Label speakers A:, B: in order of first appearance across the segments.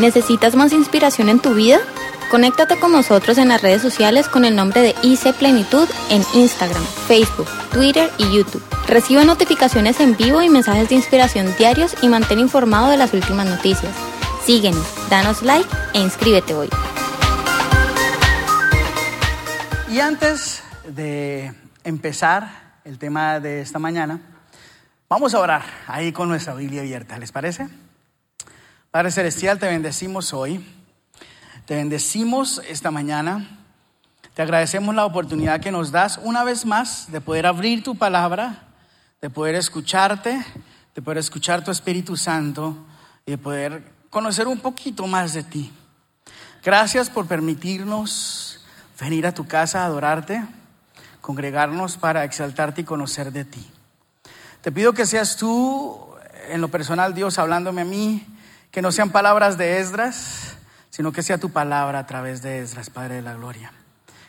A: ¿Necesitas más inspiración en tu vida? Conéctate con nosotros en las redes sociales con el nombre de IC Plenitud en Instagram, Facebook, Twitter y YouTube. Recibe notificaciones en vivo y mensajes de inspiración diarios y mantén informado de las últimas noticias. Síguenos, danos like e inscríbete hoy.
B: Y antes de empezar el tema de esta mañana, vamos a orar ahí con nuestra Biblia abierta, ¿les parece? Padre Celestial, te bendecimos hoy, te bendecimos esta mañana, te agradecemos la oportunidad que nos das una vez más de poder abrir tu palabra, de poder escucharte, de poder escuchar tu Espíritu Santo y de poder conocer un poquito más de ti. Gracias por permitirnos venir a tu casa a adorarte, congregarnos para exaltarte y conocer de ti. Te pido que seas tú, en lo personal, Dios, hablándome a mí, que no sean palabras de Esdras, sino que sea tu palabra a través de Esdras, Padre de la Gloria.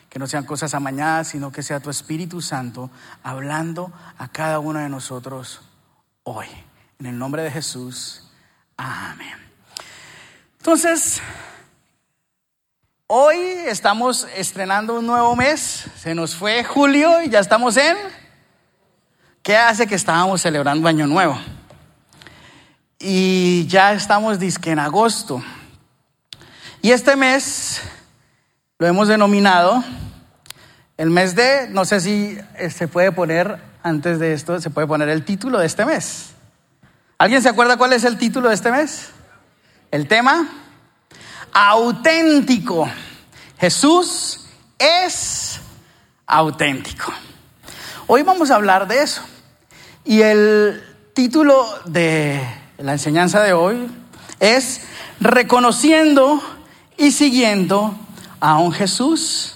B: Que no sean cosas amañadas, sino que sea tu Espíritu Santo hablando a cada uno de nosotros hoy. En el nombre de Jesús. Amén. Entonces, Hoy estamos estrenando un nuevo mes. Se nos fue julio y ya estamos en... ¿Qué hace que estábamos celebrando Año Nuevo? Y ya estamos disque en agosto. Y este mes lo hemos denominado el mes de, no sé si eh, se puede poner, antes de esto, se puede poner el título de este mes. ¿Alguien se acuerda cuál es el título de este mes? El tema, auténtico. Jesús es auténtico. Hoy vamos a hablar de eso. Y el título de la enseñanza de hoy es Reconociendo y siguiendo a un Jesús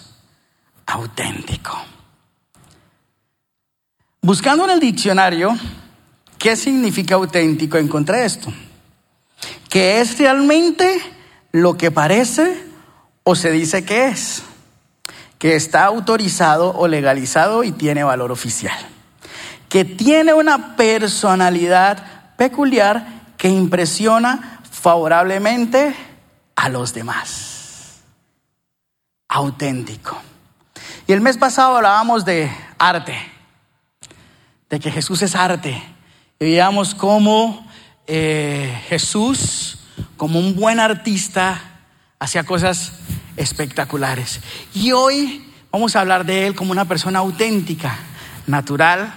B: auténtico. Buscando en el diccionario qué significa auténtico, encontré esto. Que es realmente lo que parece o se dice que es, que está autorizado o legalizado y tiene valor oficial, que tiene una personalidad peculiar que impresiona favorablemente a los demás. Auténtico. Y el mes pasado hablábamos de arte, de que Jesús es arte. Y veíamos cómo eh, Jesús, como un buen artista, hacía cosas espectaculares. Y hoy vamos a hablar de él como una persona auténtica, natural,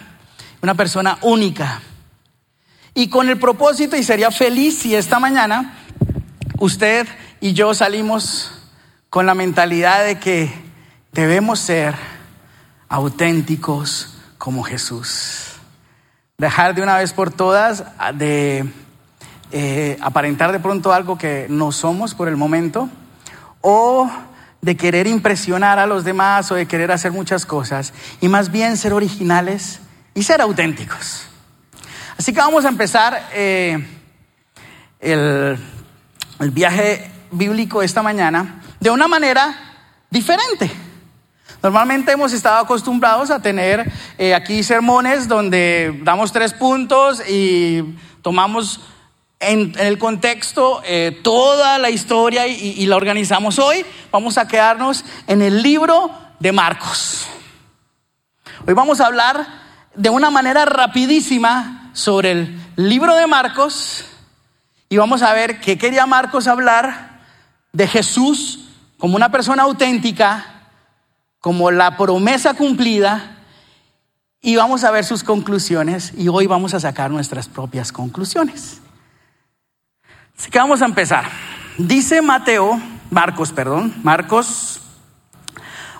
B: una persona única. Y con el propósito, y sería feliz si esta mañana usted y yo salimos con la mentalidad de que debemos ser auténticos como Jesús. Dejar de una vez por todas de eh, aparentar de pronto algo que no somos por el momento, o de querer impresionar a los demás o de querer hacer muchas cosas, y más bien ser originales y ser auténticos. Así que vamos a empezar eh, el, viaje bíblico esta mañana de una manera diferente. Normalmente hemos estado acostumbrados a tener eh, aquí sermones donde damos tres puntos y tomamos en, el contexto eh, toda la historia y, la organizamos hoy. Vamos a quedarnos en el libro de Marcos. Hoy vamos a hablar de una manera rapidísima sobre el libro de Marcos y vamos a ver qué quería Marcos hablar de Jesús como una persona auténtica, como la promesa cumplida y vamos a ver sus conclusiones y hoy vamos a sacar nuestras propias conclusiones. Así que vamos a empezar. Dice Mateo, Marcos, perdón, Marcos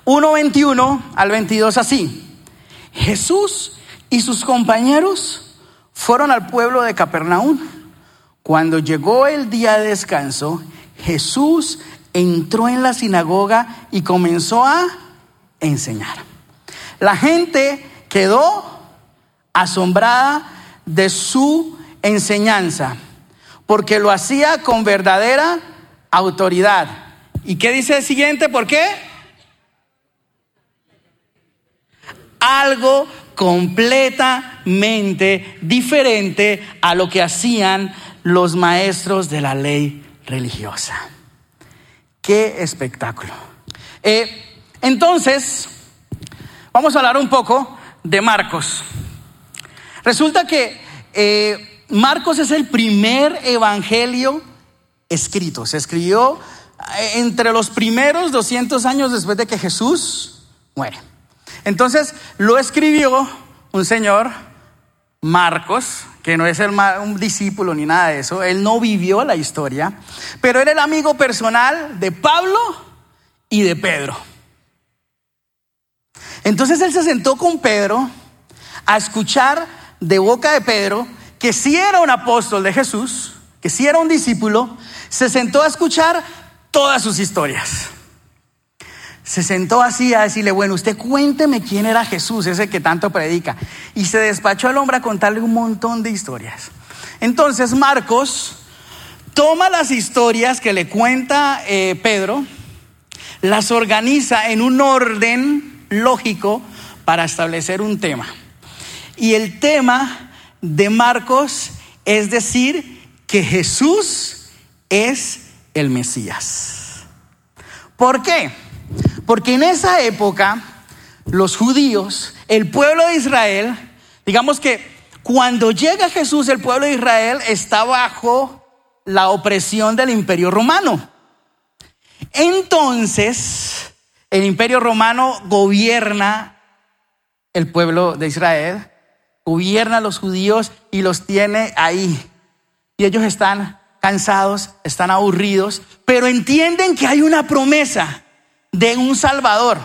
B: 1.21 al 22 así. Jesús y sus compañeros fueron al pueblo de Capernaum. Cuando llegó el día de descanso, Jesús entró en la sinagoga y comenzó a enseñar. La gente quedó asombrada de su enseñanza porque lo hacía con verdadera autoridad. ¿Y qué dice el siguiente? ¿Por qué? Algo completamente diferente a lo que hacían los maestros de la ley religiosa. Qué espectáculo. Eh, entonces, vamos a hablar un poco de Marcos. Resulta que eh, Marcos es el primer evangelio escrito. Se escribió eh, entre los primeros 200 años después de que Jesús muere. Entonces lo escribió un señor, Marcos, que no es un discípulo ni nada de eso. Él no vivió la historia, pero era el amigo personal de Pablo y de Pedro. Entonces él se sentó con Pedro a escuchar de boca de Pedro que si era un apóstol de Jesús, que si era un discípulo, se sentó a escuchar todas sus historias. Se sentó así a decirle, bueno, usted cuénteme quién era Jesús, ese que tanto predica. Y se despachó al hombre a contarle un montón de historias. Entonces Marcos toma las historias que le cuenta eh, Pedro, las organiza en un orden lógico para establecer un tema. Y el tema de Marcos es decir que Jesús es el Mesías. ¿Por qué? Porque en esa época los judíos, el pueblo de Israel, digamos que cuando llega Jesús, el pueblo de Israel está bajo la opresión del imperio romano. Entonces, el imperio romano gobierna el pueblo de Israel, gobierna a los judíos y los tiene ahí. Y ellos están cansados, están aburridos, pero entienden que hay una promesa de un Salvador.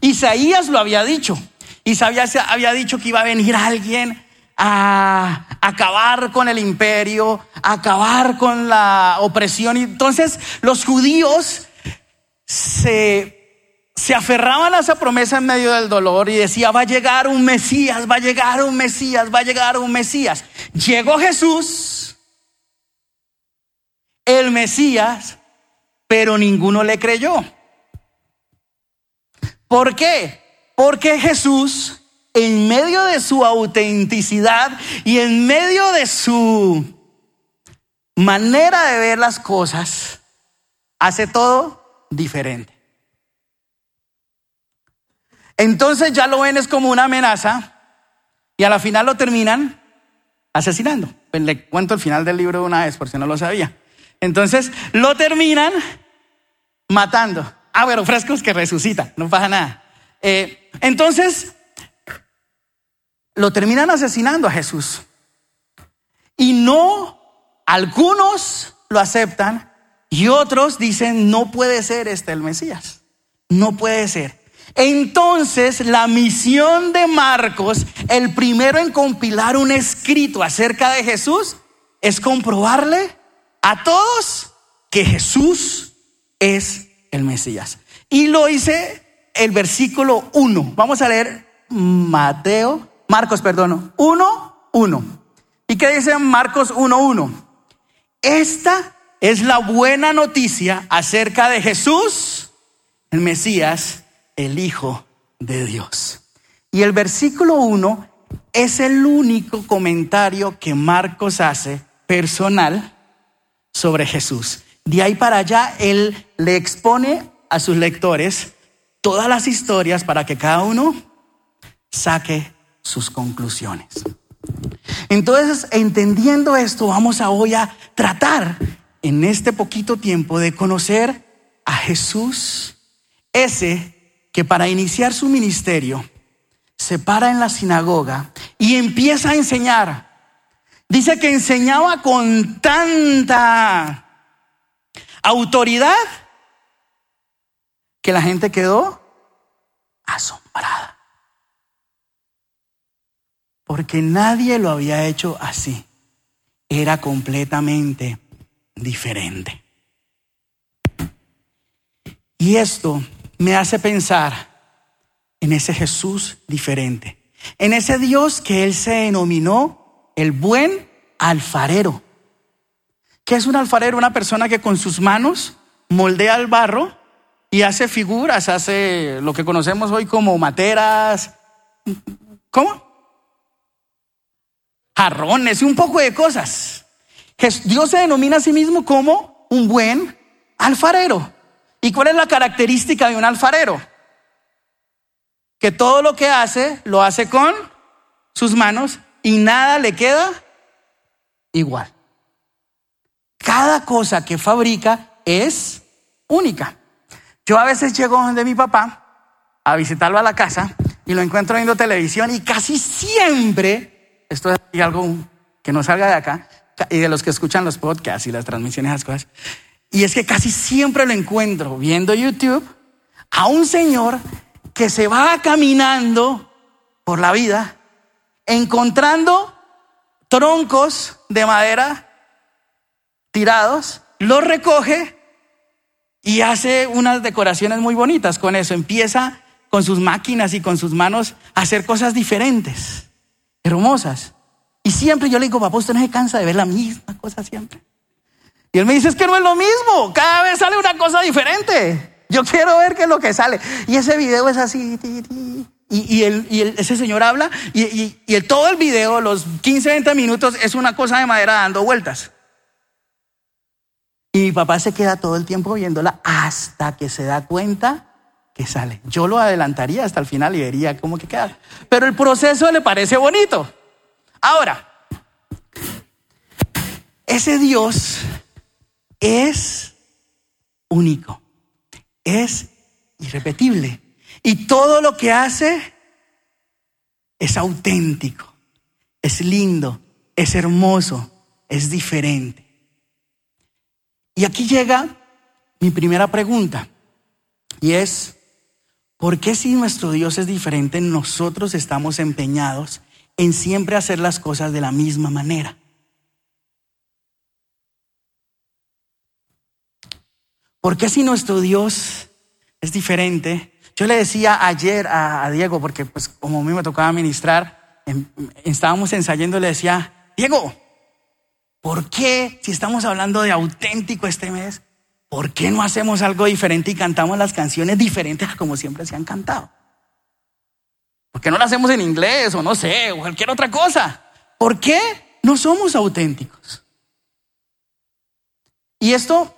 B: Isaías lo había dicho. Isaías había dicho que iba a venir alguien a acabar con el imperio, a acabar con la opresión. Y entonces los judíos se se aferraban a esa promesa en medio del dolor y decía, va a llegar un Mesías, va a llegar un Mesías, va a llegar un Mesías. Llegó Jesús, el Mesías, pero ninguno le creyó. ¿Por qué? Porque Jesús, en medio de su autenticidad y en medio de su manera de ver las cosas, hace todo diferente. Entonces ya lo ven es como una amenaza y a la final lo terminan asesinando. Pues le cuento el final del libro de una vez por si no lo sabía. Entonces lo terminan matando. Ah, bueno, frescos que resucita, no pasa nada. Eh, entonces lo terminan asesinando a Jesús. Y no, algunos lo aceptan y otros dicen, no puede ser este el Mesías. No puede ser. Entonces, la misión de Marcos, el primero en compilar un escrito acerca de Jesús, es comprobarle a todos que Jesús es el Mesías. Y lo hice el versículo 1. Vamos a leer Mateo, Marcos, perdón, 1, 1. ¿Y qué dice Marcos 1, 1? Esta es la buena noticia acerca de Jesús, el Mesías, el Hijo de Dios. Y el versículo 1 es el único comentario que Marcos hace personal sobre Jesús. De ahí para allá, él le expone a sus lectores todas las historias para que cada uno saque sus conclusiones. Entonces, entendiendo esto, vamos a hoy a tratar en este poquito tiempo de conocer a Jesús, ese que para iniciar su ministerio se para en la sinagoga y empieza a enseñar. Dice que enseñaba con tanta autoridad que la gente quedó asombrada. Porque nadie lo había hecho así. Era completamente diferente. Y esto me hace pensar en ese Jesús diferente, en ese Dios que él se denominó el buen alfarero. ¿Qué es un alfarero? Una persona que con sus manos moldea el barro y hace figuras, hace lo que conocemos hoy como materas, ¿cómo? Jarrones y un poco de cosas. Dios se denomina a sí mismo como un buen alfarero. ¿Y cuál es la característica de un alfarero? Que todo lo que hace lo hace con sus manos y nada le queda igual. Cada cosa que fabrica es única. Yo a veces llego de mi papá a visitarlo a la casa y lo encuentro viendo televisión y casi siempre, esto es algo que no salga de acá, y de los que escuchan los podcasts y las transmisiones, esas cosas, y es que casi siempre lo encuentro viendo YouTube a un señor que se va caminando por la vida, encontrando troncos de madera tirados, los recoge y hace unas decoraciones muy bonitas con eso. Empieza con sus máquinas y con sus manos a hacer cosas diferentes, hermosas. Y siempre yo le digo, papá, usted no se cansa de ver la misma cosa siempre. Y él me dice, es que no es lo mismo, cada vez sale una cosa diferente. Yo quiero ver qué es lo que sale. Y ese video es así. Y, ese señor habla y, y, todo el video, los 15, 20 minutos, es una cosa de madera dando vueltas. Y mi papá se queda todo el tiempo viéndola hasta que se da cuenta que sale. Yo lo adelantaría hasta el final y vería cómo que queda. Pero el proceso le parece bonito. Ahora, ese Dios es único, es irrepetible. Y todo lo que hace es auténtico, es lindo, es hermoso, es diferente. Y aquí llega mi primera pregunta, y es, ¿por qué si nuestro Dios es diferente, nosotros estamos empeñados en siempre hacer las cosas de la misma manera? ¿Por qué si nuestro Dios es diferente? Yo le decía ayer a, Diego, porque pues como a mí me tocaba ministrar, em, estábamos ensayando, le decía, Diego, ¿Por qué, si estamos hablando de auténtico este mes, por qué no hacemos algo diferente y cantamos las canciones diferentes a como siempre se han cantado? ¿Por qué no lo hacemos en inglés o no sé, o cualquier otra cosa? ¿Por qué no somos auténticos? Y esto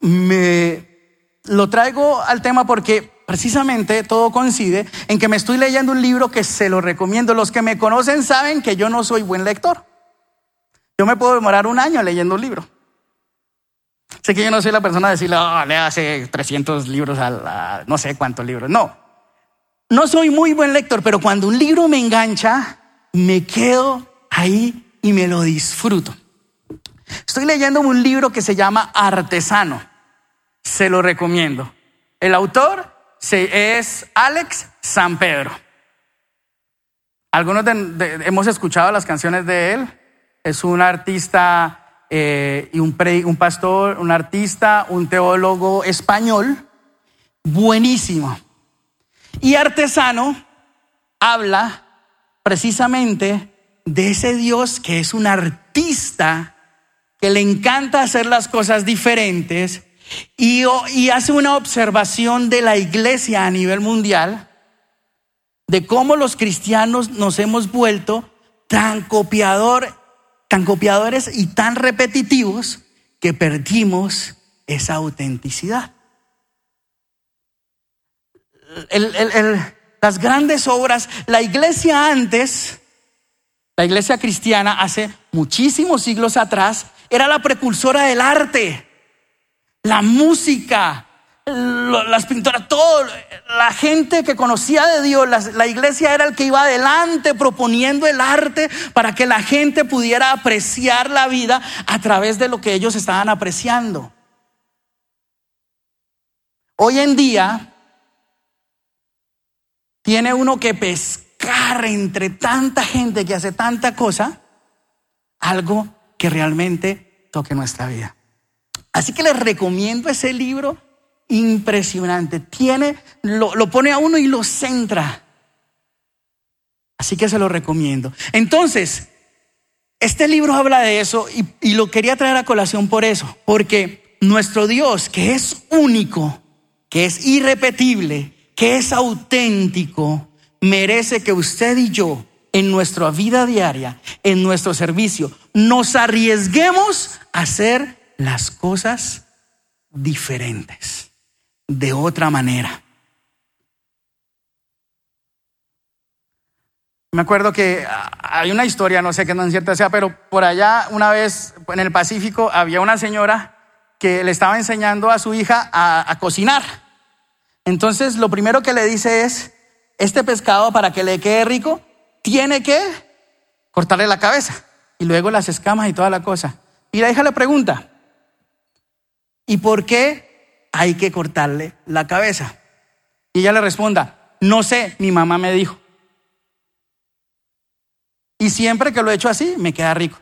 B: me lo traigo al tema porque precisamente todo coincide en que me estoy leyendo un libro que se lo recomiendo. Los que me conocen saben que yo no soy buen lector. Yo me puedo demorar un año leyendo un libro. Sé que yo no soy la persona de decirle, oh, le hace 300 libros a, no sé cuántos libros. No, no soy muy buen lector, pero cuando un libro me engancha, me quedo ahí y me lo disfruto. Estoy leyendo un libro que se llama Artesano. Se lo recomiendo. El autor es Alex San Pedro. Algunos hemos escuchado las canciones de él es un artista eh, y un, un pastor, un artista, un teólogo español, buenísimo. Y artesano habla precisamente de ese Dios que es un artista, que le encanta hacer las cosas diferentes y, y, hace una observación de la iglesia a nivel mundial, de cómo los cristianos nos hemos vuelto tan copiador tan copiadores y tan repetitivos que perdimos esa autenticidad. las grandes obras, la iglesia antes, la iglesia cristiana hace muchísimos siglos atrás, era la precursora del arte, la música, las pintoras, todo, la gente que conocía de Dios, la, iglesia era el que iba adelante proponiendo el arte para que la gente pudiera apreciar la vida a través de lo que ellos estaban apreciando. Hoy en día tiene uno que pescar entre tanta gente que hace tanta cosa, algo que realmente toque nuestra vida. Así que les recomiendo ese libro impresionante. Tiene, lo, pone a uno y lo centra. Así que se lo recomiendo. Entonces, este libro habla de eso y, y, lo quería traer a colación por eso, porque nuestro Dios, que es único, que es irrepetible, que es auténtico, merece que usted y yo, en nuestra vida diaria, en nuestro servicio, nos arriesguemos a ser las cosas diferentes, de otra manera. Me acuerdo que hay una historia, no sé qué tan cierta sea, pero por allá una vez en el Pacífico había una señora que le estaba enseñando a su hija a, cocinar. Entonces lo primero que le dice es, este pescado para que le quede rico, tiene que cortarle la cabeza y luego las escamas y toda la cosa. Y la hija le pregunta, ¿y por qué hay que cortarle la cabeza? Y ella le responda, no sé, mi mamá me dijo. Y siempre que lo he hecho así, me queda rico.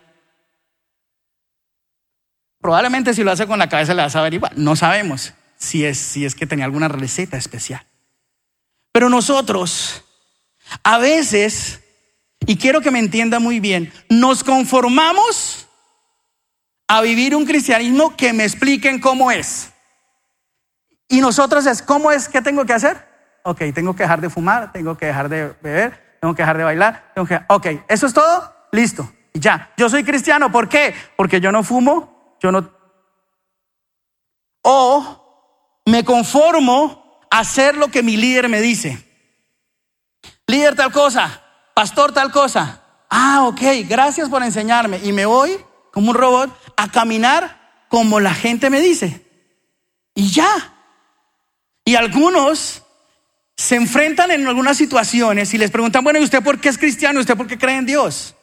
B: Probablemente si lo hace con la cabeza le vas a ver igual. No sabemos si es, si es que tenía alguna receta especial. Pero nosotros, a veces, y quiero que me entienda muy bien, nos conformamos a vivir un cristianismo que me expliquen cómo es. Y nosotros es, ¿cómo es? ¿Qué tengo que hacer? Ok, tengo que dejar de fumar, tengo que dejar de beber, tengo que dejar de bailar, tengo que... Ok, ¿eso es todo? Listo. Ya, yo soy cristiano, ¿por qué? Porque yo no fumo, yo no... O me conformo a hacer lo que mi líder me dice. Líder tal cosa, pastor tal cosa. Ah, ok, gracias por enseñarme. Y me voy como un robot a caminar como la gente me dice. Y ya. Y algunos se enfrentan en algunas situaciones y les preguntan, bueno, ¿y usted por qué es cristiano? ¿Y usted por qué cree en Dios?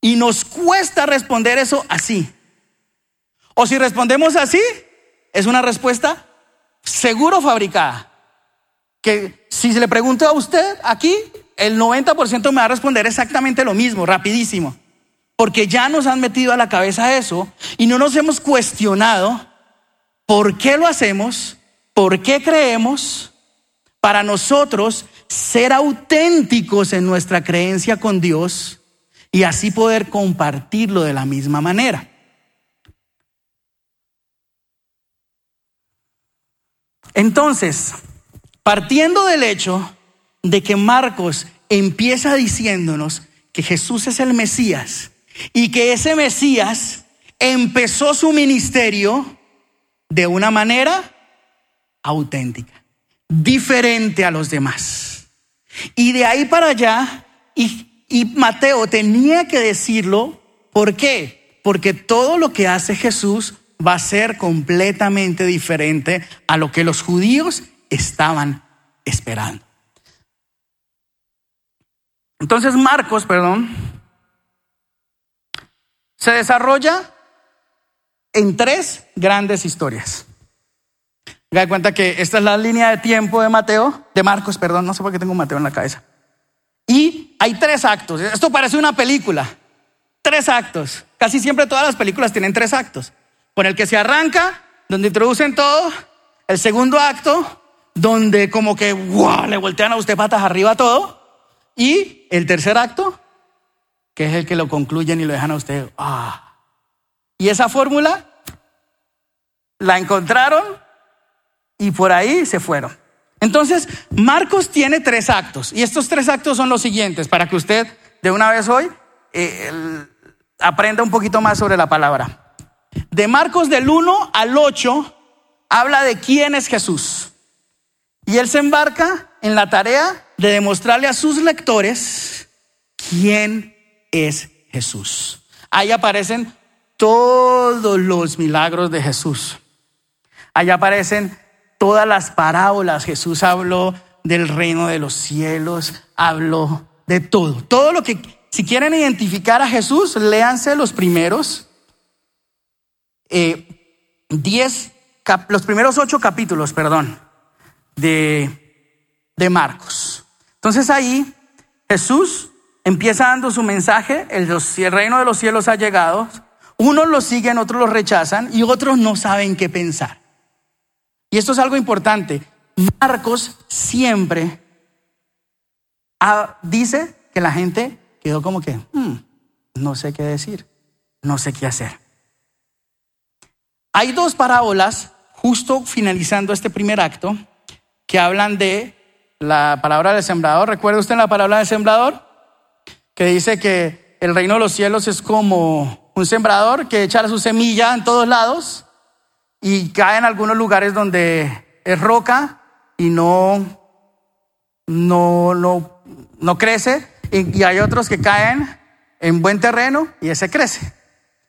B: Y nos cuesta responder eso así. O si respondemos así, es una respuesta seguro fabricada. Que si se le pregunto a usted aquí, el 90% me va a responder exactamente lo mismo, rapidísimo. Porque ya nos han metido a la cabeza eso y no nos hemos cuestionado por qué lo hacemos, por qué creemos, para nosotros ser auténticos en nuestra creencia con Dios y así poder compartirlo de la misma manera. Entonces, partiendo del hecho de que Marcos empieza diciéndonos que Jesús es el Mesías y que ese Mesías empezó su ministerio de una manera auténtica, diferente a los demás. Y de ahí para allá, y y Mateo tenía que decirlo, ¿por qué? Porque todo lo que hace Jesús va a ser completamente diferente a lo que los judíos estaban esperando. Entonces Marcos, perdón, se desarrolla en tres grandes historias. Me cuenta que esta es la línea de tiempo de Mateo, de Marcos, perdón, no sé por qué tengo Mateo en la cabeza. Y hay tres actos. Esto parece una película. Tres actos. Casi siempre todas las películas tienen tres actos. Por el que se arranca, donde introducen todo. El segundo acto, donde como que le voltean a usted patas arriba todo. Y el tercer acto, que es el que lo concluyen y lo dejan a usted. Ah. Y esa fórmula la encontraron y por ahí se fueron. Entonces, Marcos tiene tres actos y estos tres actos son los siguientes para que usted de una vez hoy eh, aprenda un poquito más sobre la palabra. De Marcos del 1 al 8 habla de quién es Jesús. Y él se embarca en la tarea de demostrarle a sus lectores quién es Jesús. Ahí aparecen todos los milagros de Jesús. Ahí aparecen todas las parábolas. Jesús habló del reino de los cielos, habló de todo. Todo lo que, si quieren identificar a Jesús, léanse los primeros eh, diez, los primeros ocho capítulos, perdón, de, de Marcos. Entonces ahí Jesús empieza dando su mensaje, el, el reino de los cielos ha llegado, unos lo siguen, otros lo rechazan y otros no saben qué pensar. Y esto es algo importante. Marcos siempre dice que la gente quedó como que, hmm, no sé qué decir, no sé qué hacer. Hay dos parábolas, justo finalizando este primer acto, que hablan de la palabra del sembrador. ¿Recuerda usted la palabra del sembrador? Que dice que el reino de los cielos es como un sembrador que echa su semilla en todos lados y cae en algunos lugares donde es roca y no, no, no, no crece. Y, hay otros que caen en buen terreno y ese crece.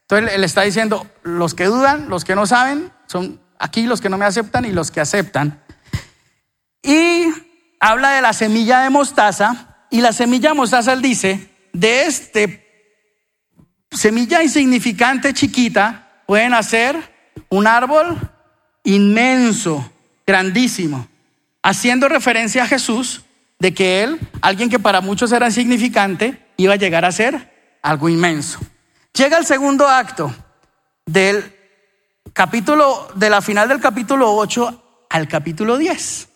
B: Entonces él está diciendo, los que dudan, los que no saben, son aquí los que no me aceptan y los que aceptan. Y habla de la semilla de mostaza y la semilla de mostaza él dice, de este semilla insignificante chiquita pueden hacer un árbol inmenso, grandísimo, haciendo referencia a Jesús de que él, alguien que para muchos era insignificante, iba a llegar a ser algo inmenso. Llega el segundo acto del capítulo, de la final del capítulo 8 al capítulo 10.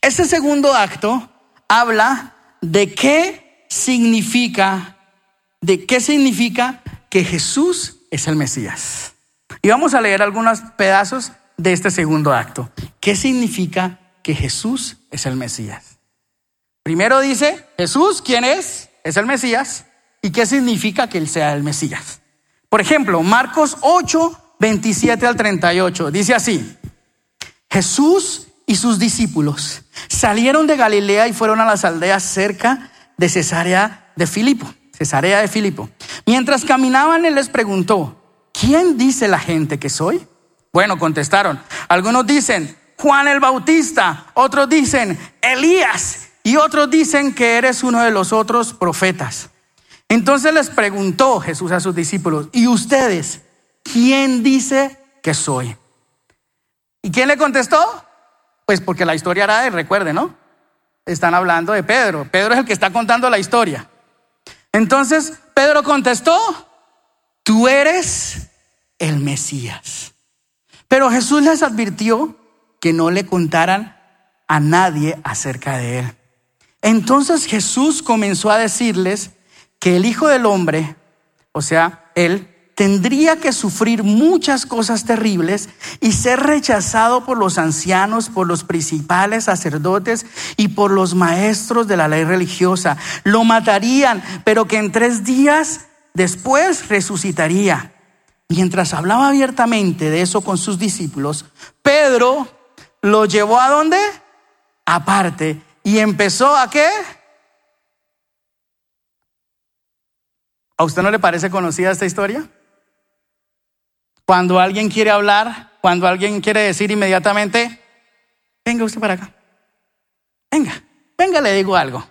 B: Este segundo acto habla de qué significa, de qué significa que Jesús es el Mesías. Y vamos a leer algunos pedazos de este segundo acto. ¿Qué significa que Jesús es el Mesías? Primero dice, Jesús, ¿quién es? Es el Mesías. ¿Y qué significa que Él sea el Mesías? Por ejemplo, Marcos 8, 27 al 38, dice así, Jesús y sus discípulos salieron de Galilea y fueron a las aldeas cerca de Cesarea de Filipo, Cesarea de Filipo. Mientras caminaban, Él les preguntó, ¿quién dice la gente que soy? Bueno, contestaron, algunos dicen, Juan el Bautista, otros dicen, Elías, y otros dicen que eres uno de los otros profetas. Entonces les preguntó Jesús a sus discípulos, ¿y ustedes quién dice que soy? ¿Y quién le contestó? Pues porque la historia era de, recuerde, ¿no? Están hablando de Pedro. Pedro es el que está contando la historia. Entonces Pedro contestó, tú eres el Mesías. Pero Jesús les advirtió que no le contaran a nadie acerca de él. Entonces Jesús comenzó a decirles que el Hijo del Hombre, o sea, Él, tendría que sufrir muchas cosas terribles y ser rechazado por los ancianos, por los principales sacerdotes y por los maestros de la ley religiosa. Lo matarían, pero que en tres días después resucitaría. Mientras hablaba abiertamente de eso con sus discípulos, Pedro lo llevó a dónde? Aparte. Y empezó a qué? ¿A usted no le parece conocida esta historia? Cuando alguien quiere hablar, cuando alguien quiere decir inmediatamente, venga usted para acá. Venga, venga, le digo algo.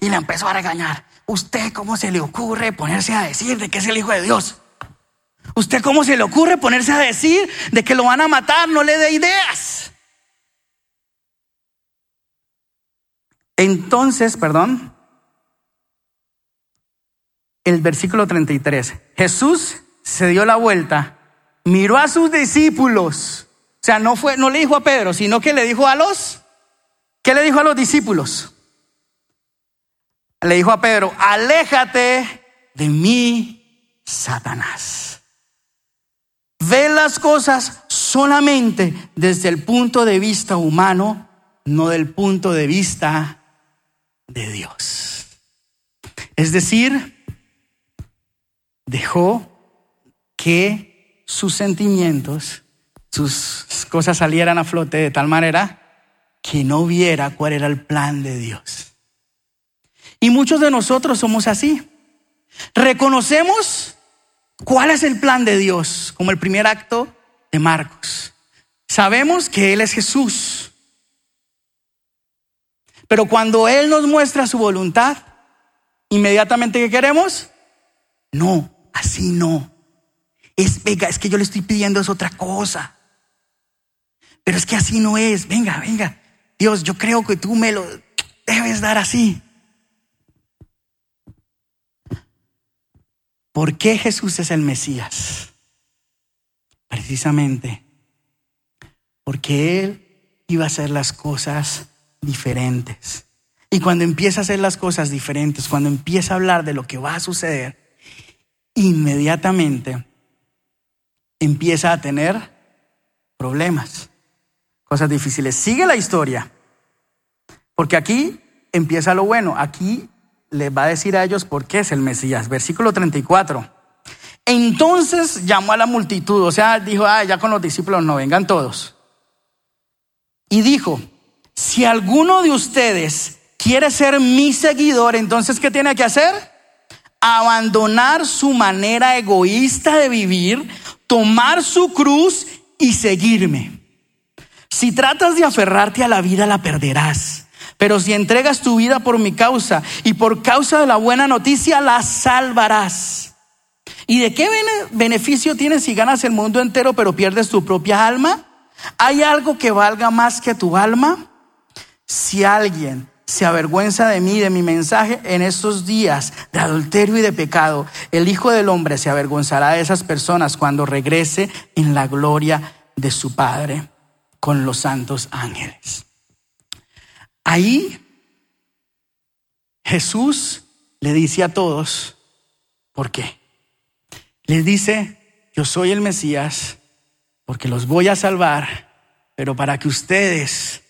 B: Y le empezó a regañar. ¿Usted cómo se le ocurre ponerse a decir de que es el Hijo de Dios? ¿Usted cómo se le ocurre ponerse a decir de que lo van a matar? No le dé ideas. Entonces, perdón, el versículo 33. Jesús se dio la vuelta, miró a sus discípulos. O sea, no fue, no le dijo a Pedro, sino que le dijo a los, ¿qué le dijo a los discípulos? Le dijo a Pedro, aléjate de mí, Satanás. Ve las cosas solamente desde el punto de vista humano, no del punto de vista de Dios. Es decir, dejó que sus sentimientos, sus cosas salieran a flote de tal manera que no viera cuál era el plan de Dios. Y muchos de nosotros somos así. Reconocemos cuál es el plan de Dios, como el primer acto de Marcos. Sabemos que Él es Jesús. Pero cuando Él nos muestra su voluntad, inmediatamente ¿qué queremos? No, Así no. Es, venga, es que yo le estoy pidiendo es otra cosa. Pero es que así no es. Venga, venga. Dios, yo creo que tú me lo debes dar así. ¿Por qué Jesús es el Mesías? Precisamente porque Él iba a hacer las cosas diferentes. Y cuando empieza a hacer las cosas diferentes, cuando empieza a hablar de lo que va a suceder, inmediatamente empieza a tener problemas, cosas difíciles. Sigue la historia, porque aquí empieza lo bueno, aquí les va a decir a ellos por qué es el Mesías. Versículo 34. Entonces llamó a la multitud, o sea, dijo, ah, ya con los discípulos no vengan todos. Y dijo, si alguno de ustedes quiere ser mi seguidor, entonces, ¿qué tiene que hacer? Abandonar su manera egoísta de vivir, tomar su cruz y seguirme. Si tratas de aferrarte a la vida, la perderás. Pero si entregas tu vida por mi causa y por causa de la buena noticia, la salvarás. ¿Y de qué beneficio tienes si ganas el mundo entero pero pierdes tu propia alma? ¿Hay algo que valga más que tu alma? Si alguien se avergüenza de mí, de mi mensaje, en estos días de adulterio y de pecado, el Hijo del Hombre se avergonzará de esas personas cuando regrese en la gloria de su Padre con los santos ángeles. Ahí Jesús le dice a todos, ¿por qué? Les dice, yo soy el Mesías porque los voy a salvar, pero para que ustedes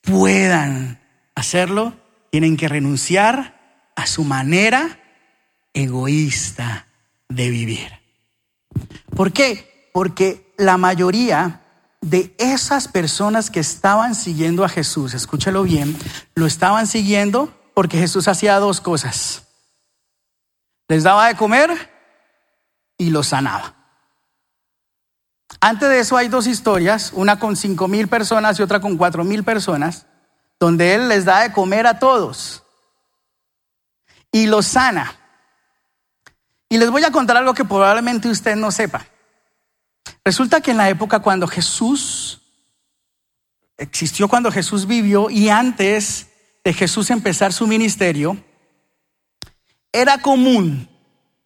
B: puedan hacerlo, tienen que renunciar a su manera egoísta de vivir. ¿Por qué? Porque la mayoría de esas personas que estaban siguiendo a Jesús, escúchelo bien, lo estaban siguiendo porque Jesús hacía dos cosas. Les daba de comer y los sanaba. Antes de eso hay dos historias, una con cinco mil personas y otra con cuatro mil personas, donde Él les da de comer a todos y los sana. Y les voy a contar algo que probablemente usted no sepa. Resulta que en la época cuando Jesús existió, cuando Jesús vivió y antes de Jesús empezar su ministerio, era común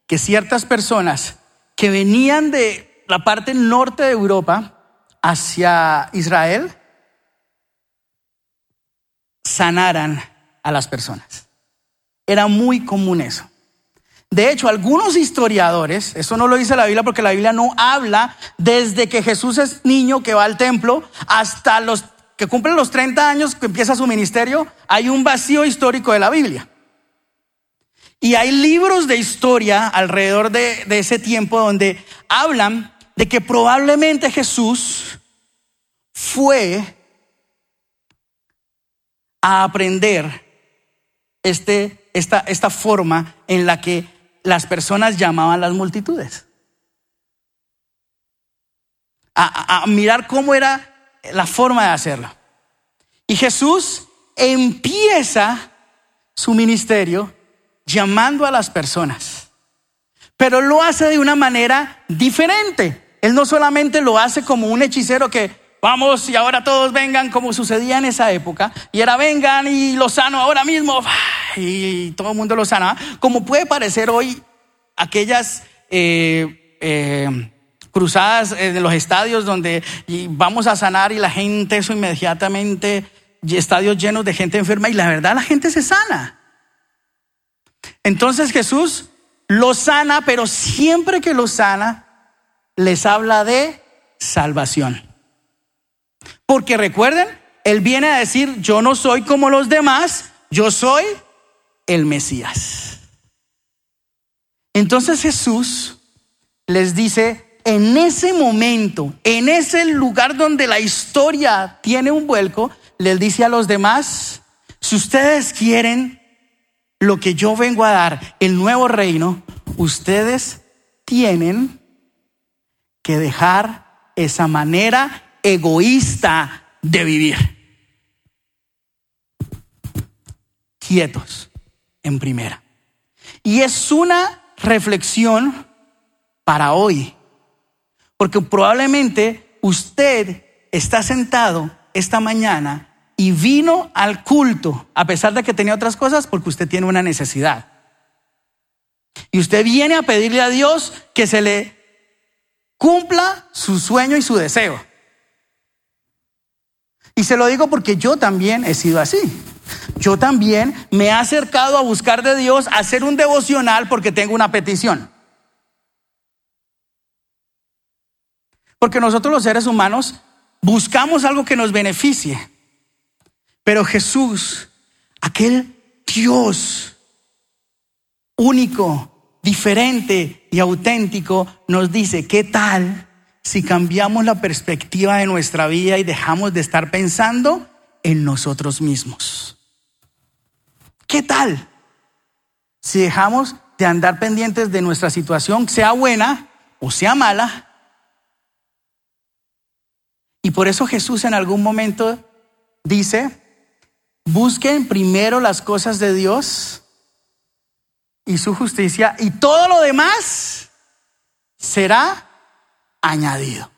B: que ciertas personas que venían de la parte norte de Europa hacia Israel sanaran a las personas. Era muy común eso. De hecho, algunos historiadores, eso no lo dice la Biblia porque la Biblia no habla desde que Jesús es niño que va al templo hasta los que cumplen los 30 años que empieza su ministerio, hay un vacío histórico de la Biblia. Y hay libros de historia alrededor de, de ese tiempo donde hablan de que probablemente Jesús fue a aprender este, esta, esta forma en la que las personas llamaban las multitudes. A, mirar cómo era la forma de hacerlo. Y Jesús empieza su ministerio llamando a las personas, pero lo hace de una manera diferente. Él no solamente lo hace como un hechicero que vamos y ahora todos vengan como sucedía en esa época, y era vengan y lo sano ahora mismo, y todo el mundo lo sana, como puede parecer hoy aquellas eh, eh, cruzadas en los estadios donde vamos a sanar y la gente, eso inmediatamente, estadios llenos de gente enferma, y la verdad la gente se sana. Entonces Jesús lo sana, pero siempre que lo sana, les habla de salvación. Porque recuerden, Él viene a decir, yo no soy como los demás, yo soy el Mesías. Entonces Jesús les dice, en ese momento, en ese lugar donde la historia tiene un vuelco, les dice a los demás, si ustedes quieren lo que yo vengo a dar, el nuevo reino, ustedes tienen que dejar esa manera egoísta de vivir. Quietos en primera. Y es una reflexión para hoy, porque probablemente usted está sentado esta mañana y vino al culto, a pesar de que tenía otras cosas, porque usted tiene una necesidad. Y usted viene a pedirle a Dios que se le cumpla su sueño y su deseo. Y se lo digo porque yo también he sido así. Yo también me he acercado a buscar de Dios, a hacer un devocional porque tengo una petición. Porque nosotros los seres humanos buscamos algo que nos beneficie. Pero Jesús, aquel Dios único, diferente y auténtico, nos dice, ¿qué tal si cambiamos la perspectiva de nuestra vida y dejamos de estar pensando en nosotros mismos? ¿Qué tal si dejamos de andar pendientes de nuestra situación, sea buena o sea mala? Y por eso Jesús en algún momento dice, busquen primero las cosas de Dios y su justicia y todo lo demás será añadido.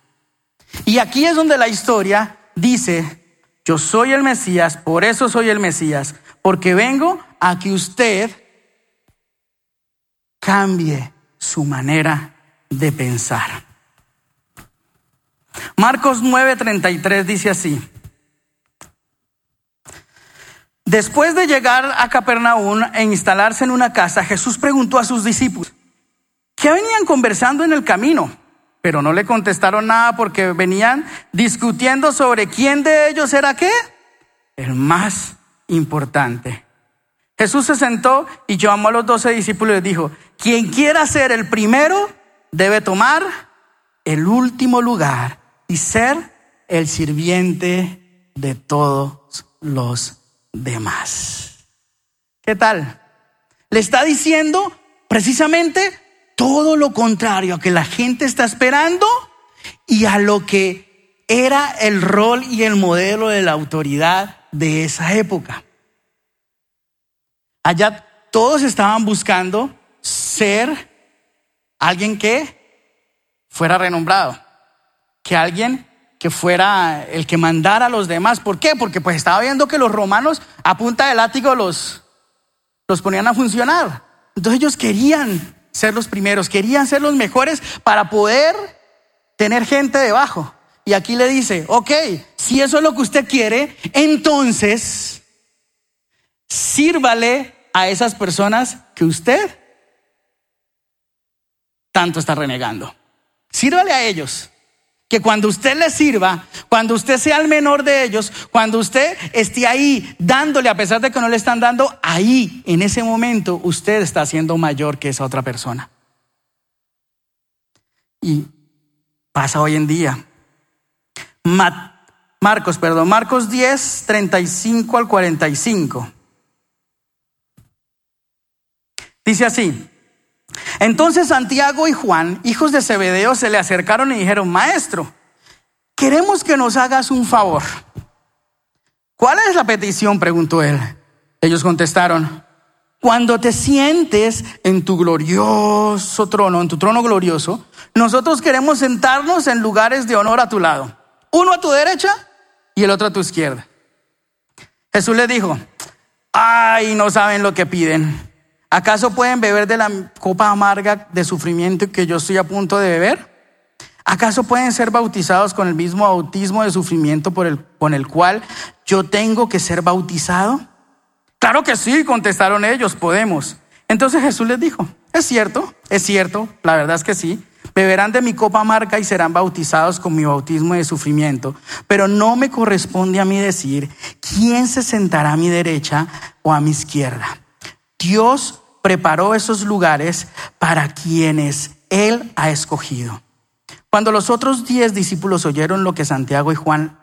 B: Y aquí es donde la historia dice, yo soy el Mesías, por eso soy el Mesías, porque vengo a que usted cambie su manera de pensar. Marcos 9:33 dice así. Después de llegar a Capernaum e instalarse en una casa, Jesús preguntó a sus discípulos, ¿qué venían conversando en el camino? Pero no le contestaron nada porque venían discutiendo sobre quién de ellos era qué, el más importante. Jesús se sentó y llamó a los doce discípulos y les dijo, quien quiera ser el primero debe tomar el último lugar y ser el sirviente de todos los demás. ¿Qué tal? Le está diciendo precisamente todo lo contrario a que la gente está esperando y a lo que era el rol y el modelo de la autoridad de esa época. Allá todos estaban buscando ser alguien que fuera renombrado, que alguien que fuera el que mandara a los demás. ¿Por qué? Porque pues estaba viendo que los romanos a punta de látigo los, los ponían a funcionar. Entonces ellos querían ser los primeros, querían ser los mejores para poder tener gente debajo. Y aquí le dice, ok, si eso es lo que usted quiere, entonces sírvale a esas personas que usted tanto está renegando. Sírvale a ellos. Que cuando usted les sirva, cuando usted sea el menor de ellos, cuando usted esté ahí dándole a pesar de que no le están dando, ahí, en ese momento, usted está siendo mayor que esa otra persona. Y pasa hoy en día. Marcos, perdón, Marcos 10, 35 al 45. Dice así, entonces Santiago y Juan, hijos de Zebedeo, se le acercaron y dijeron, Maestro, queremos que nos hagas un favor. ¿Cuál es la petición? preguntó él. Ellos contestaron, cuando te sientes en tu glorioso trono, en tu trono glorioso, nosotros queremos sentarnos en lugares de honor a tu lado, uno a tu derecha y el otro a tu izquierda. Jesús le dijo, ay, no saben lo que piden. ¿Acaso pueden beber de la copa amarga de sufrimiento que yo estoy a punto de beber? ¿Acaso pueden ser bautizados con el mismo bautismo de sufrimiento por el, con el cual yo tengo que ser bautizado? Claro que sí, contestaron ellos, podemos. Entonces Jesús les dijo, es cierto, es cierto, la verdad es que sí, beberán de mi copa amarga y serán bautizados con mi bautismo de sufrimiento, pero no me corresponde a mí decir quién se sentará a mi derecha o a mi izquierda. Dios preparó esos lugares para quienes Él ha escogido. Cuando los otros diez discípulos oyeron lo que Santiago y Juan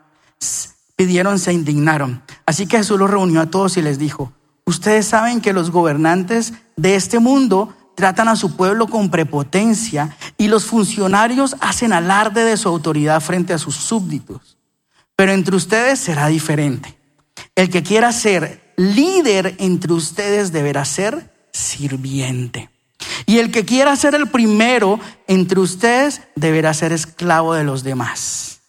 B: pidieron, se indignaron. Así que Jesús los reunió a todos y les dijo, ustedes saben que los gobernantes de este mundo tratan a su pueblo con prepotencia y los funcionarios hacen alarde de su autoridad frente a sus súbditos. Pero entre ustedes será diferente. El que quiera ser líder entre ustedes deberá ser sirviente. Y el que quiera ser el primero entre ustedes deberá ser esclavo de los demás.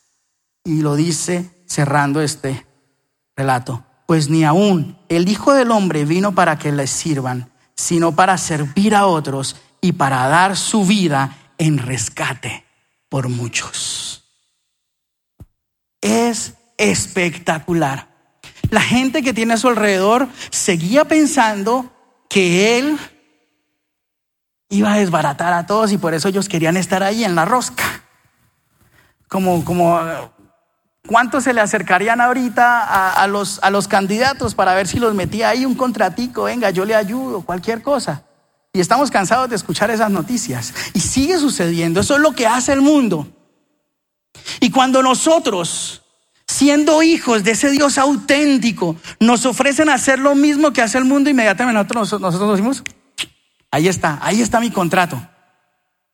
B: Y lo dice cerrando este relato. Pues ni aún el Hijo del Hombre vino para que les sirvan, sino para servir a otros y para dar su vida en rescate por muchos. Es espectacular. La gente que tiene a su alrededor seguía pensando que él iba a desbaratar a todos y por eso ellos querían estar ahí en la rosca. Como, como, ¿cuántos se le acercarían ahorita a, los, a los candidatos para ver si los metía ahí un contratico? Venga, yo le ayudo, cualquier cosa. Y estamos cansados de escuchar esas noticias. Y sigue sucediendo. Eso es lo que hace el mundo. Y cuando nosotros, siendo hijos de ese Dios auténtico, nos ofrecen hacer lo mismo que hace el mundo, inmediatamente nosotros, nosotros decimos, ahí está, ahí está mi contrato.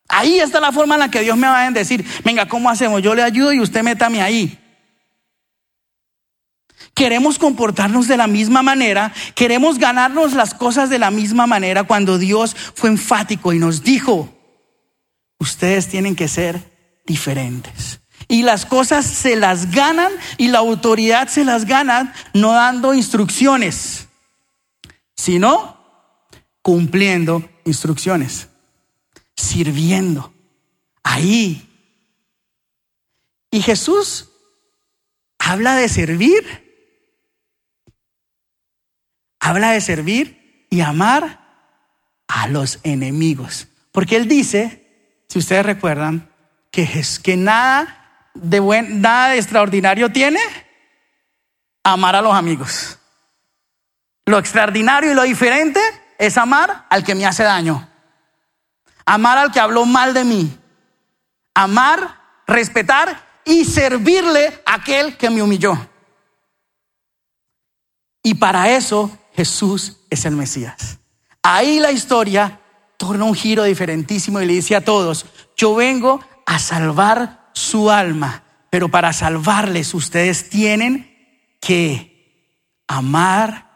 B: Ahí está la forma en la que Dios me va a decir, venga, ¿cómo hacemos? Yo le ayudo y usted métame ahí. Queremos comportarnos de la misma manera, queremos ganarnos las cosas de la misma manera cuando Dios fue enfático y nos dijo, ustedes tienen que ser diferentes. Y las cosas se las ganan y la autoridad se las gana no dando instrucciones, sino cumpliendo instrucciones, sirviendo ahí. Y Jesús habla de servir habla de servir y amar a los enemigos. Porque él dice, si ustedes recuerdan, que, es, que nada, de buen, nada de extraordinario tiene amar a los amigos. Lo extraordinario y lo diferente es amar al que me hace daño. Amar al que habló mal de mí. Amar, respetar y servirle a aquel que me humilló. Y para eso Jesús es el Mesías. Ahí la historia torna un giro diferentísimo y le dice a todos, yo vengo a salvar su alma, pero para salvarles ustedes tienen que amar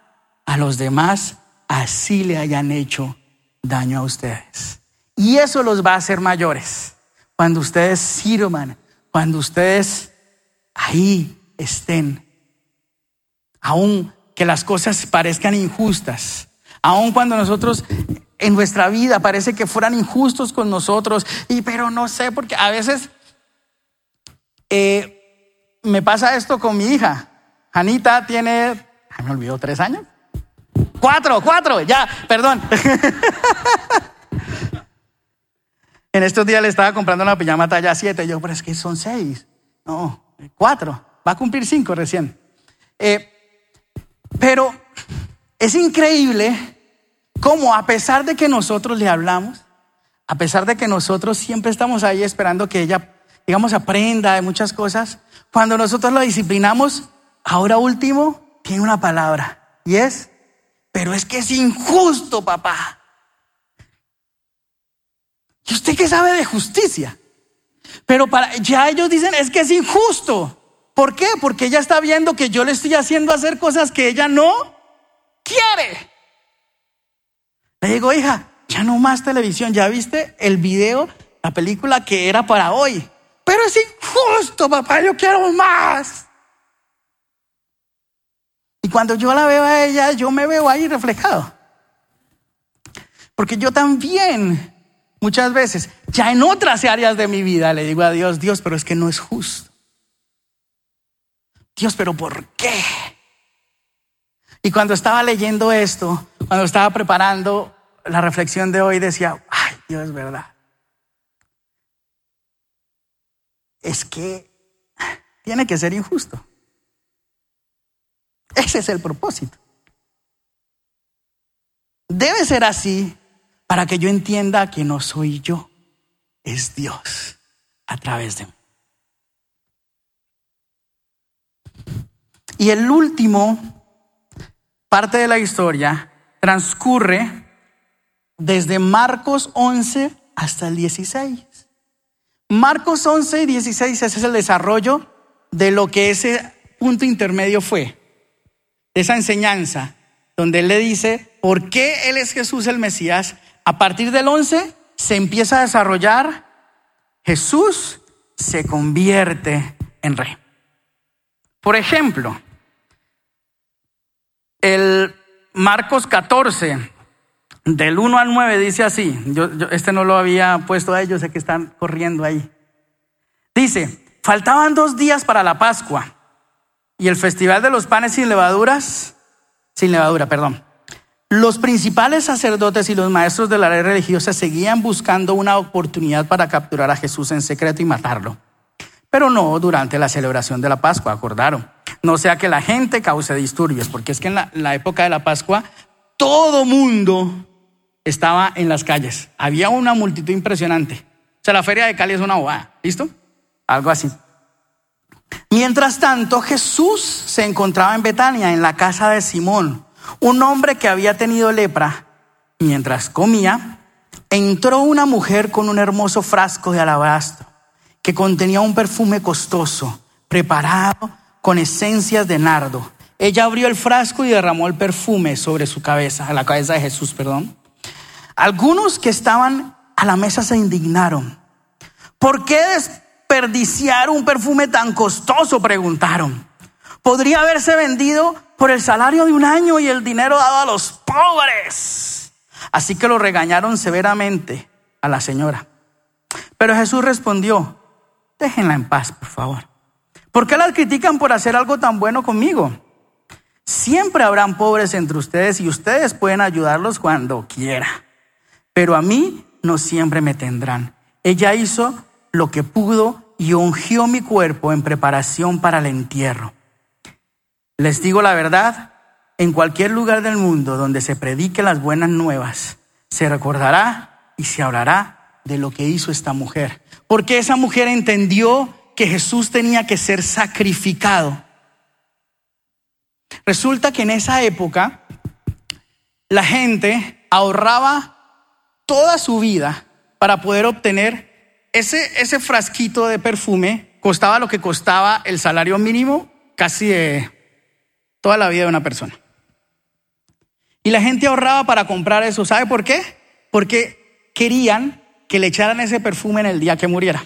B: a los demás así le hayan hecho daño a ustedes. Y eso los va a hacer mayores. Cuando ustedes sirvan, cuando ustedes ahí estén, aún que las cosas parezcan injustas. Aun cuando nosotros en nuestra vida parece que fueran injustos con nosotros, y pero no sé, porque a veces eh, me pasa esto con mi hija. Anita tiene, me olvidó, tres años. Cuatro, cuatro, ya, perdón. en estos días le estaba comprando una pijama talla siete. Yo, pero es que son seis. No, cuatro. Va a cumplir cinco recién. Eh, pero es increíble cómo a pesar de que nosotros le hablamos, a pesar de que nosotros siempre estamos ahí esperando que ella, digamos, aprenda de muchas cosas, cuando nosotros la disciplinamos, ahora último, tiene una palabra y es, pero es que es injusto, papá. ¿Y usted qué sabe de justicia? Pero para, ya ellos dicen, es que es injusto. ¿Por qué? Porque ella está viendo que yo le estoy haciendo hacer cosas que ella no quiere. Le digo, hija, ya no más televisión, ya viste el video, la película que era para hoy. Pero es injusto, papá, yo quiero más. Y cuando yo la veo a ella, yo me veo ahí reflejado. Porque yo también, muchas veces, ya en otras áreas de mi vida, le digo a Dios, Dios, pero es que no es justo. Dios, pero ¿por qué? Y cuando estaba leyendo esto, cuando estaba preparando la reflexión de hoy, decía, ay, Dios, es verdad. Es que tiene que ser injusto. Ese es el propósito. Debe ser así para que yo entienda que no soy yo, es Dios a través de mí. Y el último parte de la historia transcurre desde Marcos 11 hasta el 16. Marcos 11 y 16, ese es el desarrollo de lo que ese punto intermedio fue, esa enseñanza, donde él le dice, ¿por qué él es Jesús el Mesías? A partir del 11 se empieza a desarrollar, Jesús se convierte en rey. Por ejemplo, el Marcos 14, del 1 al 9, dice así. Yo, este no lo había puesto a ellos, sé que están corriendo ahí. Dice, faltaban dos días para la Pascua y el festival de los panes sin levaduras, sin levadura, perdón. Los principales sacerdotes y los maestros de la ley religiosa seguían buscando una oportunidad para capturar a Jesús en secreto y matarlo. Pero no durante la celebración de la Pascua, acordaron no sea que la gente cause disturbios, porque es que en la, época de la Pascua todo mundo estaba en las calles. Había una multitud impresionante. O sea, la feria de Cali es una bobada, ¿listo? Algo así. Mientras tanto, Jesús se encontraba en Betania, en la casa de Simón, un hombre que había tenido lepra. Mientras comía, entró una mujer con un hermoso frasco de alabastro que contenía un perfume costoso, preparado con esencias de nardo. Ella abrió el frasco y derramó el perfume sobre su cabeza, la cabeza de Jesús, perdón. Algunos que estaban a la mesa se indignaron. ¿Por qué desperdiciar un perfume tan costoso? Preguntaron. Podría haberse vendido por el salario de un año y el dinero dado a los pobres. Así que lo regañaron severamente a la señora. Pero Jesús respondió, déjenla en paz, por favor. ¿Por qué la critican por hacer algo tan bueno conmigo? Siempre habrán pobres entre ustedes y ustedes pueden ayudarlos cuando quiera. Pero a mí no siempre me tendrán. Ella hizo lo que pudo y ungió mi cuerpo en preparación para el entierro. Les digo la verdad, en cualquier lugar del mundo donde se predique las buenas nuevas, se recordará y se hablará de lo que hizo esta mujer. Porque esa mujer entendió que Jesús tenía que ser sacrificado. Resulta que en esa época la gente ahorraba toda su vida para poder obtener ese, ese frasquito de perfume, costaba lo que costaba el salario mínimo casi de toda la vida de una persona. Y la gente ahorraba para comprar eso. ¿Sabe por qué? Porque querían que le echaran ese perfume en el día que muriera.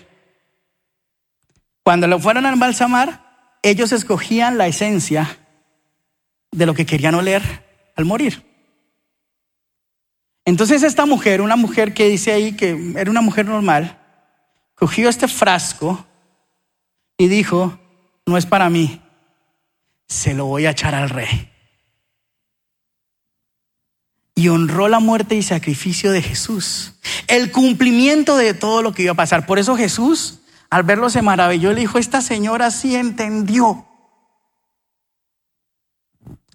B: Cuando lo fueran a embalsamar, ellos escogían la esencia de lo que querían oler al morir. Entonces esta mujer, una mujer que dice ahí que era una mujer normal, cogió este frasco y dijo, no es para mí, se lo voy a echar al rey. Y honró la muerte y sacrificio de Jesús, el cumplimiento de todo lo que iba a pasar. Por eso Jesús, al verlo, se maravilló y le dijo, esta señora sí entendió.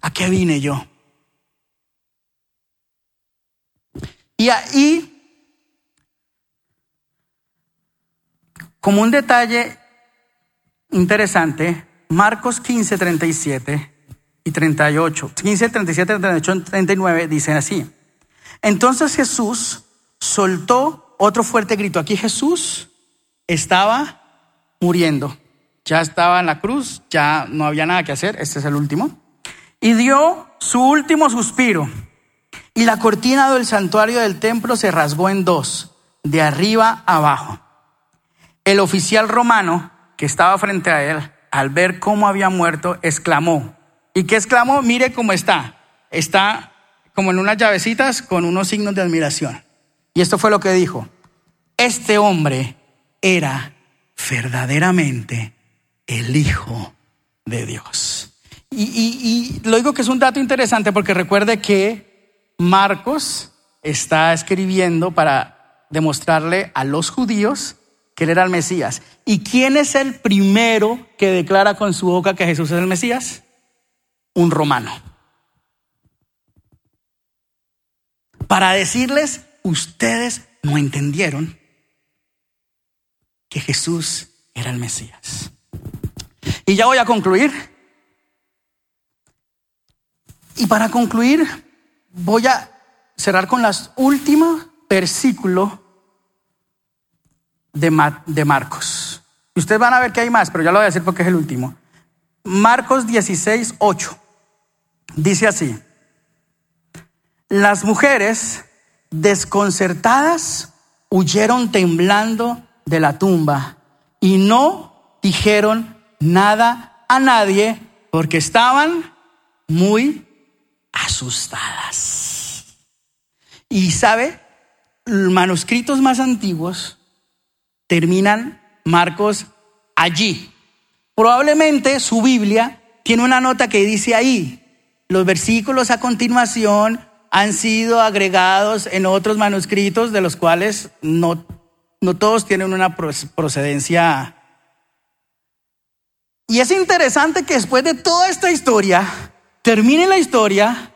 B: ¿A qué vine yo? Y ahí, como un detalle interesante, Marcos 15, 37 y 38, 15, 37, 38, 39 dicen así. Entonces Jesús soltó otro fuerte grito. Aquí Jesús estaba muriendo. Ya estaba en la cruz, ya no había nada que hacer. Este es el último. Y dio su último suspiro. Y la cortina del santuario del templo se rasgó en dos, de arriba abajo. El oficial romano que estaba frente a él, al ver cómo había muerto, exclamó. ¿Y qué exclamó? Mire cómo está. Está como en unas llavecitas con unos signos de admiración. Y esto fue lo que dijo. Este hombre era verdaderamente el Hijo de Dios. Y, y lo digo que es un dato interesante porque recuerde que Marcos está escribiendo para demostrarle a los judíos que él era el Mesías. ¿Y quién es el primero que declara con su boca que Jesús es el Mesías? Un romano. Para decirles, ustedes no entendieron que Jesús era el Mesías. Y ya voy a concluir. Y para concluir, voy a cerrar con los últimos versículos de, de Marcos. Y ustedes van a ver que hay más, pero ya lo voy a decir porque es el último. Marcos 16, 8. Dice así. Las mujeres desconcertadas huyeron temblando de la tumba y no dijeron nada a nadie porque estaban muy asustadas. Y sabe, manuscritos más antiguos terminan Marcos allí. Probablemente su Biblia tiene una nota que dice ahí, los versículos a continuación han sido agregados en otros manuscritos de los cuales no, no todos tienen una procedencia. Y es interesante que después de toda esta historia, termine la historia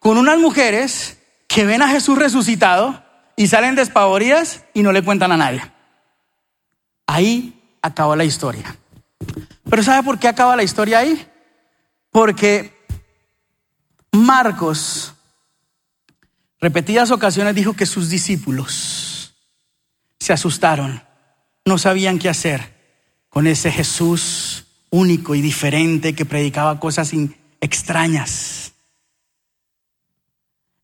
B: con unas mujeres que ven a Jesús resucitado y salen despavoridas y no le cuentan a nadie. Ahí acabó la historia. Pero ¿sabe por qué acaba la historia ahí? Porque Marcos repetidas ocasiones dijo que sus discípulos se asustaron, no sabían qué hacer con ese Jesús único y diferente que predicaba cosas extrañas.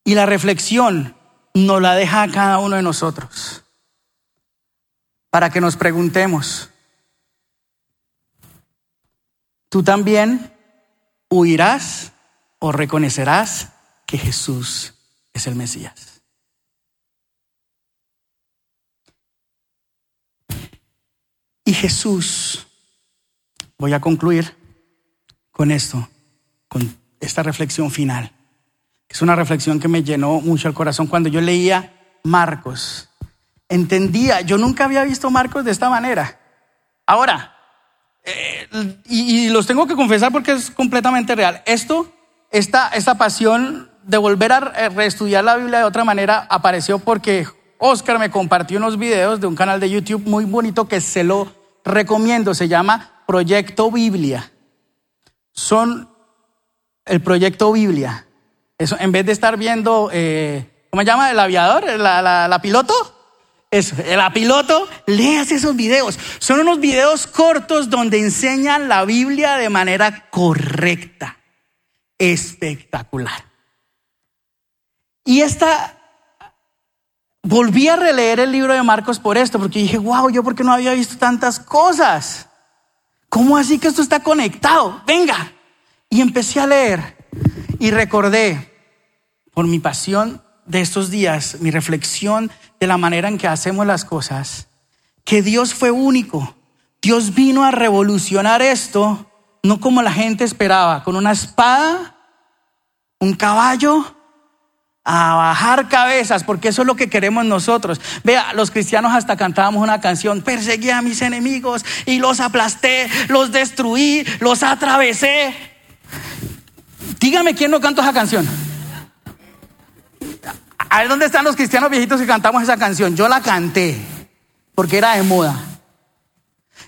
B: Y la reflexión nos la deja a cada uno de nosotros para que nos preguntemos, ¿tú también huirás o reconocerás que Jesús es el Mesías. Y Jesús, voy a concluir con esto, con esta reflexión final. Es una reflexión que me llenó mucho el corazón cuando yo leía Marcos. Entendía, yo nunca había visto Marcos de esta manera. Ahora, eh, y, los tengo que confesar porque es completamente real. Esto, esta, esta pasión de volver a reestudiar la Biblia de otra manera apareció porque Oscar me compartió unos videos de un canal de YouTube muy bonito que se lo recomiendo. Se llama Proyecto Biblia. Son el Proyecto Biblia. Eso, en vez de estar viendo, eh, ¿cómo se llama? El aviador, la, la piloto. Eso, la piloto, leas esos videos. Son unos videos cortos donde enseñan la Biblia de manera correcta. Espectacular. Y esta, volví a releer el libro de Marcos por esto, porque dije, wow, yo porque no había visto tantas cosas. ¿Cómo así que esto está conectado? Venga. Y empecé a leer y recordé por mi pasión de estos días, mi reflexión de la manera en que hacemos las cosas, que Dios fue único. Dios vino a revolucionar esto, no como la gente esperaba, con una espada, un caballo a bajar cabezas, porque eso es lo que queremos nosotros. Vea, los cristianos hasta cantábamos una canción, perseguí a mis enemigos y los aplasté, los destruí, los atravesé. Dígame quién no canta esa canción. A ver dónde están los cristianos viejitos que cantamos esa canción. Yo la canté porque era de moda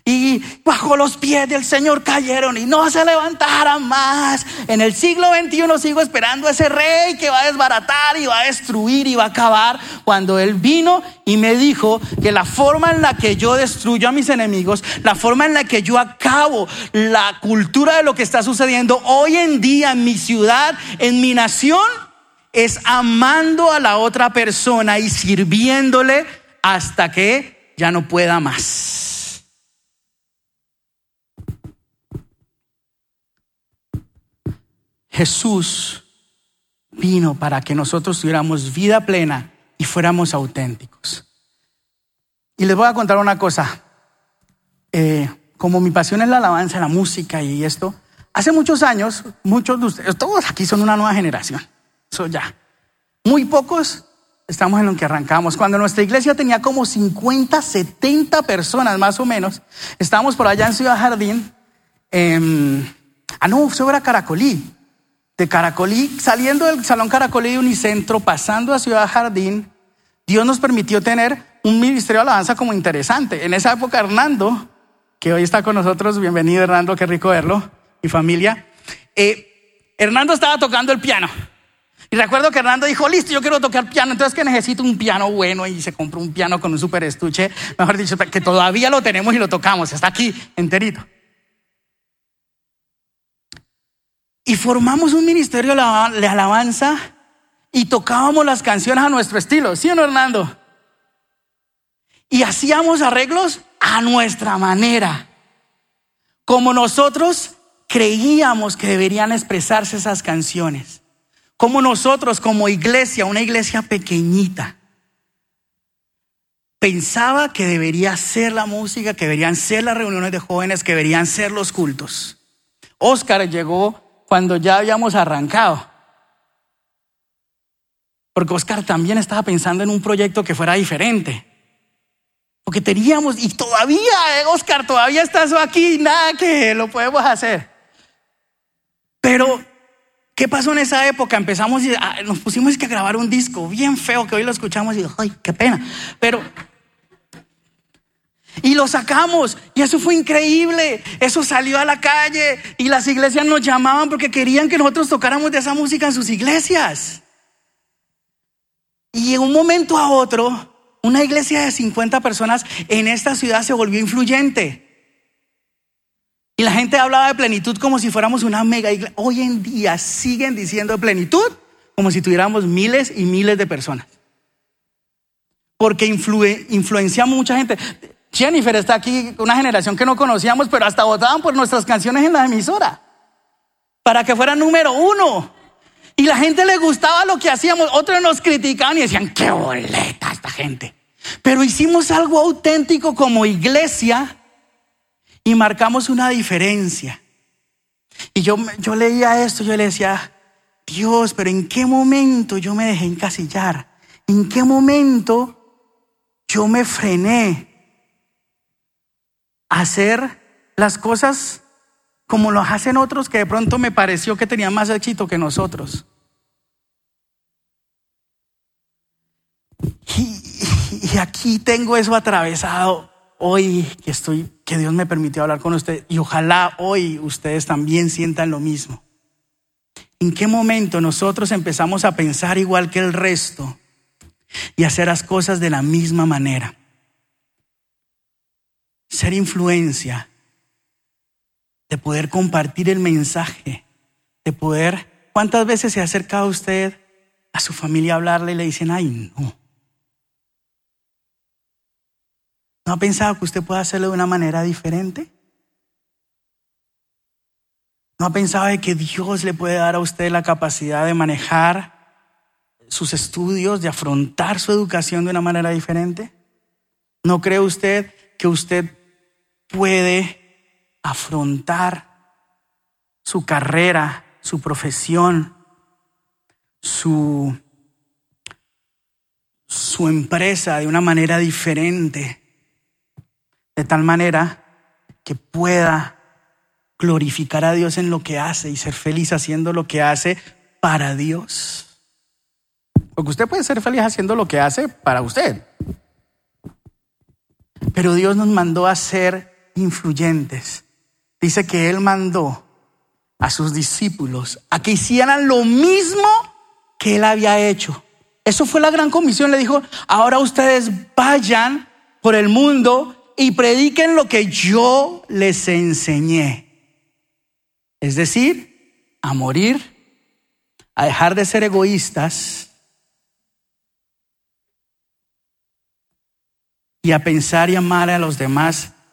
B: y bajo los pies del Señor cayeron y no se levantaran más. En el siglo XXI sigo esperando a ese rey que va a desbaratar y va a destruir y va a acabar. Cuando Él vino y me dijo que la forma en la que yo destruyo a mis enemigos, la forma en la que yo acabo la cultura de lo que está sucediendo hoy en día en mi ciudad, en mi nación, es amando a la otra persona y sirviéndole hasta que ya no pueda más. Jesús vino para que nosotros tuviéramos vida plena y fuéramos auténticos. Y les voy a contar una cosa. Eh, como mi pasión es la alabanza, la música y esto, hace muchos años, muchos de ustedes, todos aquí son una nueva generación. Eso ya. Muy pocos estamos en lo que arrancamos. Cuando nuestra iglesia tenía como 50, 70 personas más o menos, estábamos por allá en Ciudad Jardín. ah, no, eso Caracolí de Caracolí, saliendo del Salón Caracolí de Unicentro, pasando a Ciudad Jardín, Dios nos permitió tener un ministerio de alabanza como interesante. En esa época, Hernando, que hoy está con nosotros, bienvenido Hernando, qué rico verlo, mi familia, eh, Hernando estaba tocando el piano. Y recuerdo que Hernando dijo, listo, yo quiero tocar piano, entonces que necesito un piano bueno y se compró un piano con un super estuche, mejor dicho, que todavía lo tenemos y lo tocamos, está aquí enterito. Y formamos un ministerio de alabanza y tocábamos las canciones a nuestro estilo, ¿sí o no, Hernando? Y hacíamos arreglos a nuestra manera, como nosotros creíamos que deberían expresarse esas canciones, como nosotros como iglesia, una iglesia pequeñita, pensaba que debería ser la música, que deberían ser las reuniones de jóvenes, que deberían ser los cultos. Oscar llegó cuando ya habíamos arrancado. Porque Oscar también estaba pensando en un proyecto que fuera diferente. Porque teníamos, y todavía, eh, Oscar, todavía estás aquí, nada que lo podemos hacer. Pero ¿Qué pasó en esa época? Empezamos y ah, nos pusimos a grabar un disco bien feo que hoy lo escuchamos y ay, qué pena. Pero y lo sacamos y eso fue increíble. Eso salió a la calle y las iglesias nos llamaban porque querían que nosotros tocáramos de esa música en sus iglesias. Y en un momento a otro, una iglesia de 50 personas en esta ciudad se volvió influyente. Y la gente hablaba de plenitud como si fuéramos una mega iglesia. Hoy en día siguen diciendo plenitud como si tuviéramos miles y miles de personas. Porque influencia a mucha gente. Jennifer está aquí, una generación que no conocíamos, pero hasta votaban por nuestras canciones en la emisora. Para que fuera número uno. Y la gente le gustaba lo que hacíamos. Otros nos criticaban y decían, qué boleta esta gente. Pero hicimos algo auténtico como iglesia y marcamos una diferencia. Y yo, yo leía esto, yo le decía, Dios, pero ¿en qué momento yo me dejé encasillar? ¿En qué momento yo me frené hacer las cosas como lo hacen otros que de pronto me pareció que tenían más éxito que nosotros? Y, aquí tengo eso atravesado hoy que estoy, que Dios me permitió hablar con usted y ojalá hoy ustedes también sientan lo mismo. ¿En qué momento nosotros empezamos a pensar igual que el resto y hacer las cosas de la misma manera? Ser influencia, de poder compartir el mensaje, de poder, ¿cuántas veces se ha acercado usted a su familia a hablarle y le dicen, ay, no? ¿No ha pensado que usted puede hacerlo de una manera diferente? ¿No ha pensado que Dios le puede dar a usted la capacidad de manejar sus estudios, de afrontar su educación de una manera diferente? ¿No cree usted que usted puede afrontar su carrera, su profesión, su, su empresa de una manera diferente? de tal manera que pueda glorificar a Dios en lo que hace y ser feliz haciendo lo que hace para Dios. Porque usted puede ser feliz haciendo lo que hace para usted. Pero Dios nos mandó a ser influyentes. Dice que Él mandó a sus discípulos a que hicieran lo mismo que Él había hecho. Eso fue la gran comisión. Le dijo, ahora ustedes vayan por el mundo y prediquen lo que yo les enseñé. Es decir, a morir, a dejar de ser egoístas y a pensar y amar a los demás,